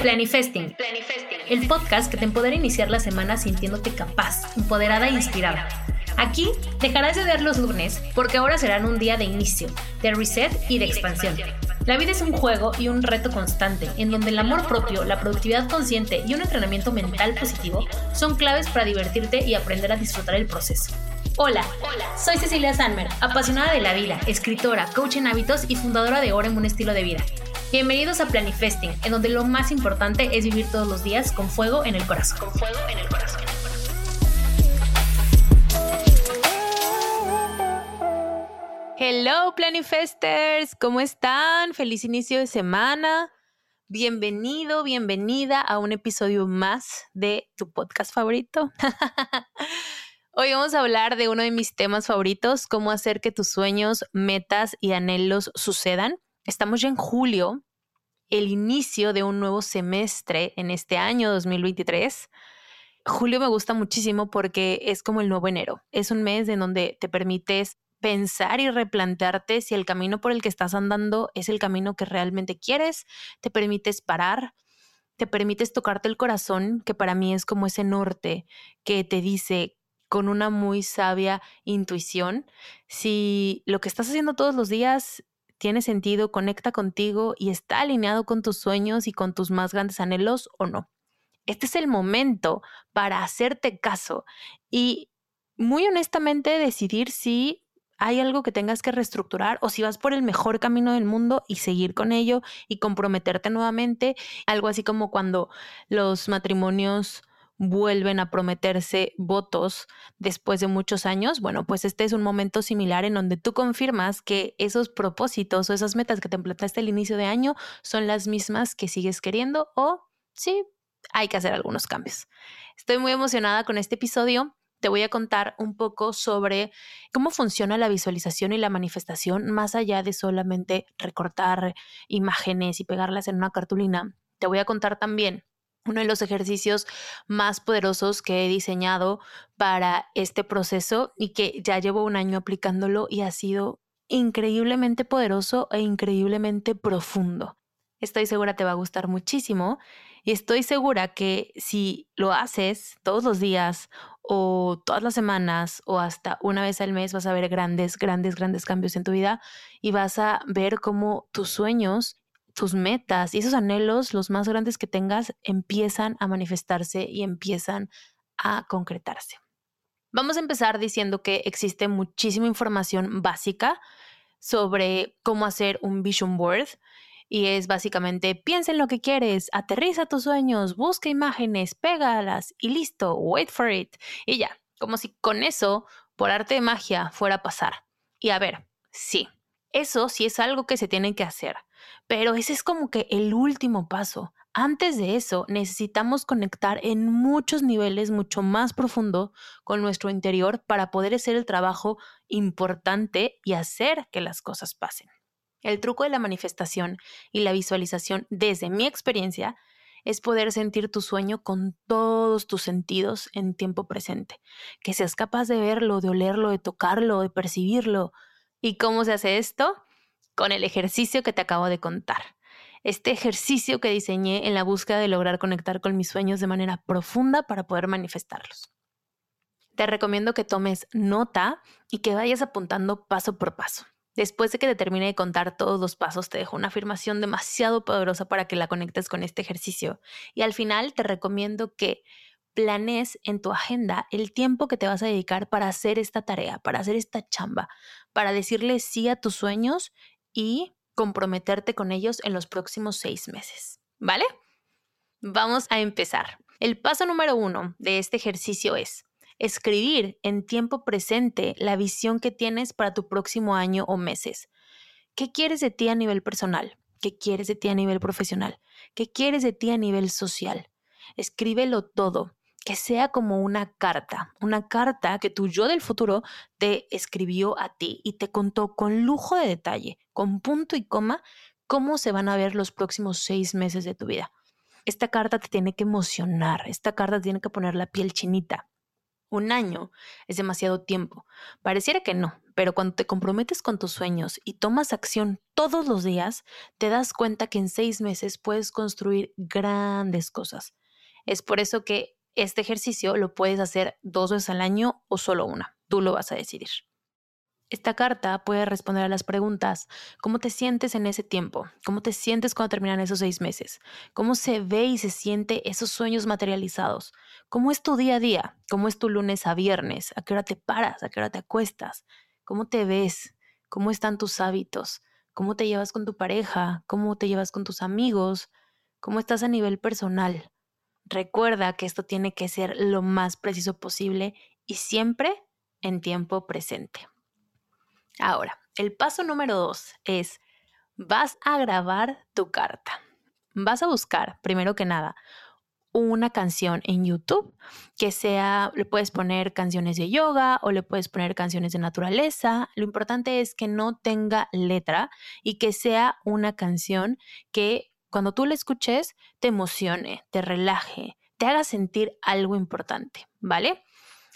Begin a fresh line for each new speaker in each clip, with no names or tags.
Planifesting, el podcast que te empodera iniciar la semana sintiéndote capaz, empoderada e inspirada. Aquí dejarás de ver los lunes porque ahora serán un día de inicio, de reset y de expansión. La vida es un juego y un reto constante, en donde el amor propio, la productividad consciente y un entrenamiento mental positivo son claves para divertirte y aprender a disfrutar el proceso. Hola, soy Cecilia Sanmer, apasionada de la vida, escritora, coach en hábitos y fundadora de Orem un estilo de vida. Bienvenidos a Planifesting, en donde lo más importante es vivir todos los días con fuego en el corazón. Con fuego en el corazón.
Hello Planifesters, ¿cómo están? Feliz inicio de semana. Bienvenido, bienvenida a un episodio más de tu podcast favorito. Hoy vamos a hablar de uno de mis temas favoritos, cómo hacer que tus sueños, metas y anhelos sucedan. Estamos ya en julio, el inicio de un nuevo semestre en este año 2023. Julio me gusta muchísimo porque es como el nuevo enero. Es un mes en donde te permites pensar y replantearte si el camino por el que estás andando es el camino que realmente quieres, te permites parar, te permites tocarte el corazón, que para mí es como ese norte que te dice con una muy sabia intuición. Si lo que estás haciendo todos los días tiene sentido, conecta contigo y está alineado con tus sueños y con tus más grandes anhelos o no. Este es el momento para hacerte caso y muy honestamente decidir si hay algo que tengas que reestructurar o si vas por el mejor camino del mundo y seguir con ello y comprometerte nuevamente, algo así como cuando los matrimonios vuelven a prometerse votos después de muchos años, bueno, pues este es un momento similar en donde tú confirmas que esos propósitos o esas metas que te planteaste al inicio de año son las mismas que sigues queriendo o sí, hay que hacer algunos cambios. Estoy muy emocionada con este episodio. Te voy a contar un poco sobre cómo funciona la visualización y la manifestación más allá de solamente recortar imágenes y pegarlas en una cartulina. Te voy a contar también uno de los ejercicios más poderosos que he diseñado para este proceso y que ya llevo un año aplicándolo y ha sido increíblemente poderoso e increíblemente profundo. Estoy segura te va a gustar muchísimo y estoy segura que si lo haces todos los días o todas las semanas o hasta una vez al mes vas a ver grandes, grandes, grandes cambios en tu vida y vas a ver cómo tus sueños tus metas y esos anhelos, los más grandes que tengas, empiezan a manifestarse y empiezan a concretarse. Vamos a empezar diciendo que existe muchísima información básica sobre cómo hacer un vision board y es básicamente piensa en lo que quieres, aterriza tus sueños, busca imágenes, pégalas y listo, wait for it. Y ya, como si con eso, por arte de magia, fuera a pasar. Y a ver, sí, eso sí es algo que se tiene que hacer, pero ese es como que el último paso. Antes de eso, necesitamos conectar en muchos niveles mucho más profundo con nuestro interior para poder hacer el trabajo importante y hacer que las cosas pasen. El truco de la manifestación y la visualización, desde mi experiencia, es poder sentir tu sueño con todos tus sentidos en tiempo presente, que seas capaz de verlo, de olerlo, de tocarlo, de percibirlo, ¿Y cómo se hace esto? Con el ejercicio que te acabo de contar. Este ejercicio que diseñé en la búsqueda de lograr conectar con mis sueños de manera profunda para poder manifestarlos. Te recomiendo que tomes nota y que vayas apuntando paso por paso. Después de que te termine de contar todos los pasos, te dejo una afirmación demasiado poderosa para que la conectes con este ejercicio. Y al final te recomiendo que planes en tu agenda el tiempo que te vas a dedicar para hacer esta tarea, para hacer esta chamba, para decirle sí a tus sueños y comprometerte con ellos en los próximos seis meses. ¿Vale? Vamos a empezar. El paso número uno de este ejercicio es escribir en tiempo presente la visión que tienes para tu próximo año o meses. ¿Qué quieres de ti a nivel personal? ¿Qué quieres de ti a nivel profesional? ¿Qué quieres de ti a nivel social? Escríbelo todo que sea como una carta, una carta que tu yo del futuro te escribió a ti y te contó con lujo de detalle, con punto y coma, cómo se van a ver los próximos seis meses de tu vida. Esta carta te tiene que emocionar, esta carta tiene que poner la piel chinita. Un año es demasiado tiempo. Pareciera que no, pero cuando te comprometes con tus sueños y tomas acción todos los días, te das cuenta que en seis meses puedes construir grandes cosas. Es por eso que este ejercicio lo puedes hacer dos veces al año o solo una. Tú lo vas a decidir. Esta carta puede responder a las preguntas, ¿cómo te sientes en ese tiempo? ¿Cómo te sientes cuando terminan esos seis meses? ¿Cómo se ve y se siente esos sueños materializados? ¿Cómo es tu día a día? ¿Cómo es tu lunes a viernes? ¿A qué hora te paras? ¿A qué hora te acuestas? ¿Cómo te ves? ¿Cómo están tus hábitos? ¿Cómo te llevas con tu pareja? ¿Cómo te llevas con tus amigos? ¿Cómo estás a nivel personal? Recuerda que esto tiene que ser lo más preciso posible y siempre en tiempo presente. Ahora, el paso número dos es, vas a grabar tu carta. Vas a buscar, primero que nada, una canción en YouTube que sea, le puedes poner canciones de yoga o le puedes poner canciones de naturaleza. Lo importante es que no tenga letra y que sea una canción que cuando tú la escuches te emocione, te relaje, te haga sentir algo importante, ¿vale?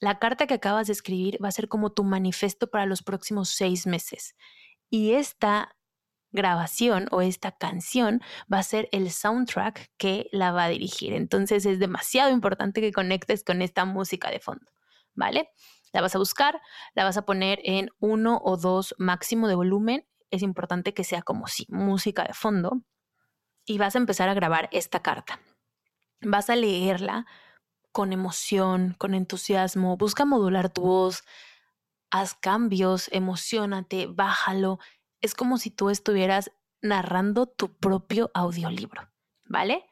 La carta que acabas de escribir va a ser como tu manifiesto para los próximos seis meses. Y esta grabación o esta canción va a ser el soundtrack que la va a dirigir. Entonces es demasiado importante que conectes con esta música de fondo, ¿vale? La vas a buscar, la vas a poner en uno o dos máximo de volumen. Es importante que sea como si música de fondo. Y vas a empezar a grabar esta carta. Vas a leerla con emoción, con entusiasmo, busca modular tu voz, haz cambios, emocionate, bájalo. Es como si tú estuvieras narrando tu propio audiolibro, ¿vale?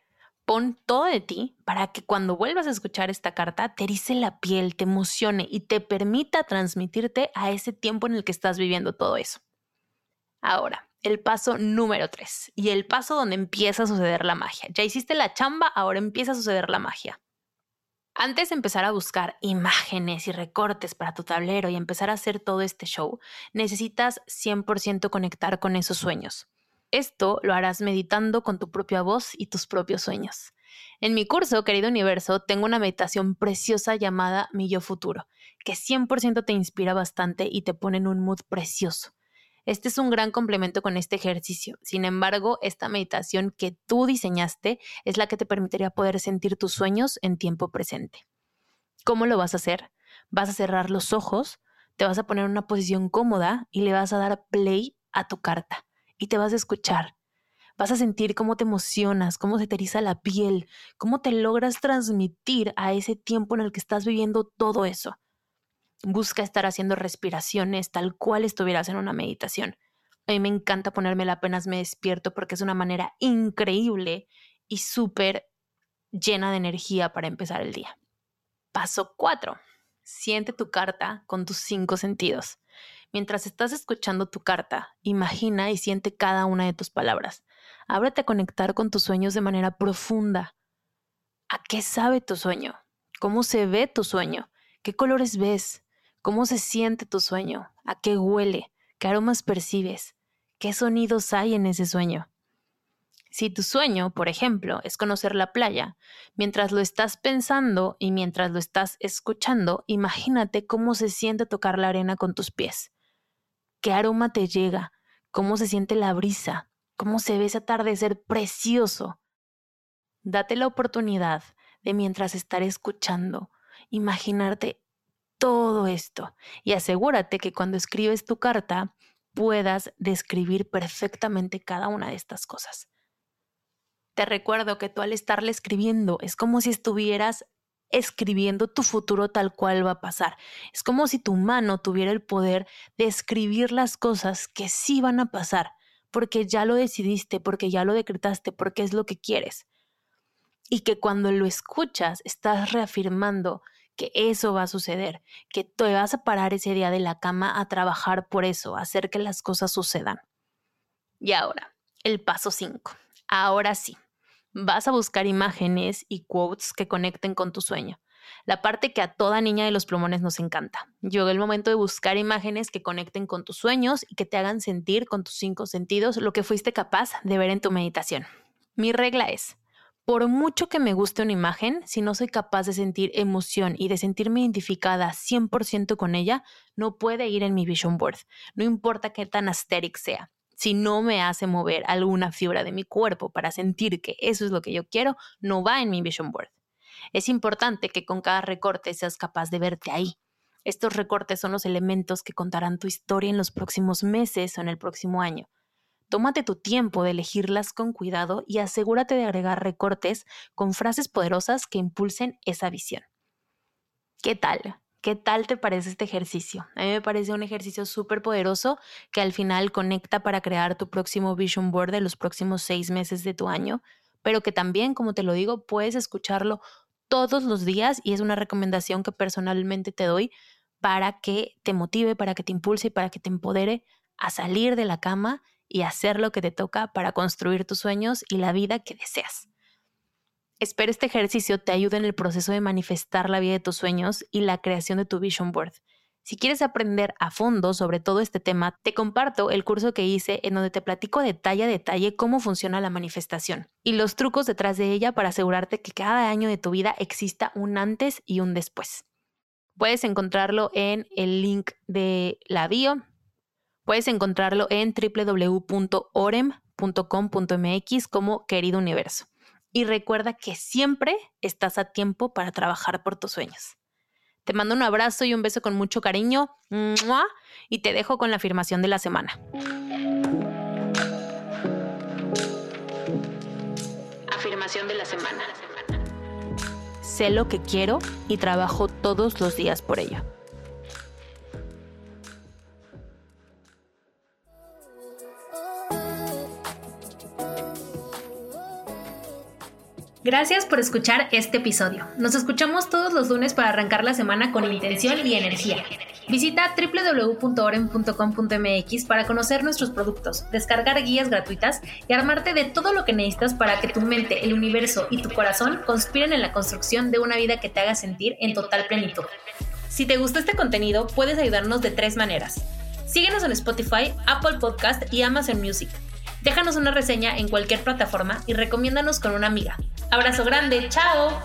Pon todo de ti para que cuando vuelvas a escuchar esta carta te erice la piel, te emocione y te permita transmitirte a ese tiempo en el que estás viviendo todo eso. Ahora, el paso número tres y el paso donde empieza a suceder la magia. Ya hiciste la chamba, ahora empieza a suceder la magia. Antes de empezar a buscar imágenes y recortes para tu tablero y empezar a hacer todo este show, necesitas 100% conectar con esos sueños. Esto lo harás meditando con tu propia voz y tus propios sueños. En mi curso, querido universo, tengo una meditación preciosa llamada Mi Yo Futuro, que 100% te inspira bastante y te pone en un mood precioso. Este es un gran complemento con este ejercicio. Sin embargo, esta meditación que tú diseñaste es la que te permitiría poder sentir tus sueños en tiempo presente. ¿Cómo lo vas a hacer? Vas a cerrar los ojos, te vas a poner en una posición cómoda y le vas a dar play a tu carta y te vas a escuchar. Vas a sentir cómo te emocionas, cómo se te la piel, cómo te logras transmitir a ese tiempo en el que estás viviendo todo eso. Busca estar haciendo respiraciones tal cual estuvieras en una meditación. A mí me encanta ponérmela apenas me despierto porque es una manera increíble y súper llena de energía para empezar el día. Paso 4. Siente tu carta con tus cinco sentidos. Mientras estás escuchando tu carta, imagina y siente cada una de tus palabras. Ábrete a conectar con tus sueños de manera profunda. ¿A qué sabe tu sueño? ¿Cómo se ve tu sueño? ¿Qué colores ves? ¿Cómo se siente tu sueño? ¿A qué huele? ¿Qué aromas percibes? ¿Qué sonidos hay en ese sueño? Si tu sueño, por ejemplo, es conocer la playa, mientras lo estás pensando y mientras lo estás escuchando, imagínate cómo se siente tocar la arena con tus pies. ¿Qué aroma te llega? ¿Cómo se siente la brisa? ¿Cómo se ve ese atardecer precioso? Date la oportunidad de mientras estar escuchando, imaginarte todo esto y asegúrate que cuando escribes tu carta puedas describir perfectamente cada una de estas cosas. Te recuerdo que tú al estarle escribiendo es como si estuvieras escribiendo tu futuro tal cual va a pasar. Es como si tu mano tuviera el poder de escribir las cosas que sí van a pasar, porque ya lo decidiste, porque ya lo decretaste, porque es lo que quieres. Y que cuando lo escuchas estás reafirmando que eso va a suceder, que te vas a parar ese día de la cama a trabajar por eso, a hacer que las cosas sucedan. Y ahora, el paso 5. Ahora sí, vas a buscar imágenes y quotes que conecten con tu sueño. La parte que a toda niña de los plumones nos encanta. Llegó el momento de buscar imágenes que conecten con tus sueños y que te hagan sentir con tus cinco sentidos lo que fuiste capaz de ver en tu meditación. Mi regla es, por mucho que me guste una imagen, si no soy capaz de sentir emoción y de sentirme identificada 100% con ella, no puede ir en mi vision board. No importa qué tan aesthetic sea. Si no me hace mover alguna fibra de mi cuerpo para sentir que eso es lo que yo quiero, no va en mi vision board. Es importante que con cada recorte seas capaz de verte ahí. Estos recortes son los elementos que contarán tu historia en los próximos meses o en el próximo año. Tómate tu tiempo de elegirlas con cuidado y asegúrate de agregar recortes con frases poderosas que impulsen esa visión. ¿Qué tal? ¿Qué tal te parece este ejercicio? A mí me parece un ejercicio súper poderoso que al final conecta para crear tu próximo vision board de los próximos seis meses de tu año, pero que también, como te lo digo, puedes escucharlo todos los días y es una recomendación que personalmente te doy para que te motive, para que te impulse y para que te empodere a salir de la cama y hacer lo que te toca para construir tus sueños y la vida que deseas. Espero este ejercicio te ayude en el proceso de manifestar la vida de tus sueños y la creación de tu vision board. Si quieres aprender a fondo sobre todo este tema, te comparto el curso que hice en donde te platico detalle a detalle cómo funciona la manifestación y los trucos detrás de ella para asegurarte que cada año de tu vida exista un antes y un después. Puedes encontrarlo en el link de la bio Puedes encontrarlo en www.orem.com.mx como querido universo. Y recuerda que siempre estás a tiempo para trabajar por tus sueños. Te mando un abrazo y un beso con mucho cariño y te dejo con la afirmación de la semana. Afirmación de la semana. Sé lo que quiero y trabajo todos los días por ello.
Gracias por escuchar este episodio. Nos escuchamos todos los lunes para arrancar la semana con intención y energía. Visita www.oren.com.mx para conocer nuestros productos, descargar guías gratuitas y armarte de todo lo que necesitas para que tu mente, el universo y tu corazón conspiren en la construcción de una vida que te haga sentir en total plenitud. Si te gustó este contenido, puedes ayudarnos de tres maneras. Síguenos en Spotify, Apple Podcast y Amazon Music. Déjanos una reseña en cualquier plataforma y recomiéndanos con una amiga. Abrazo grande, chao.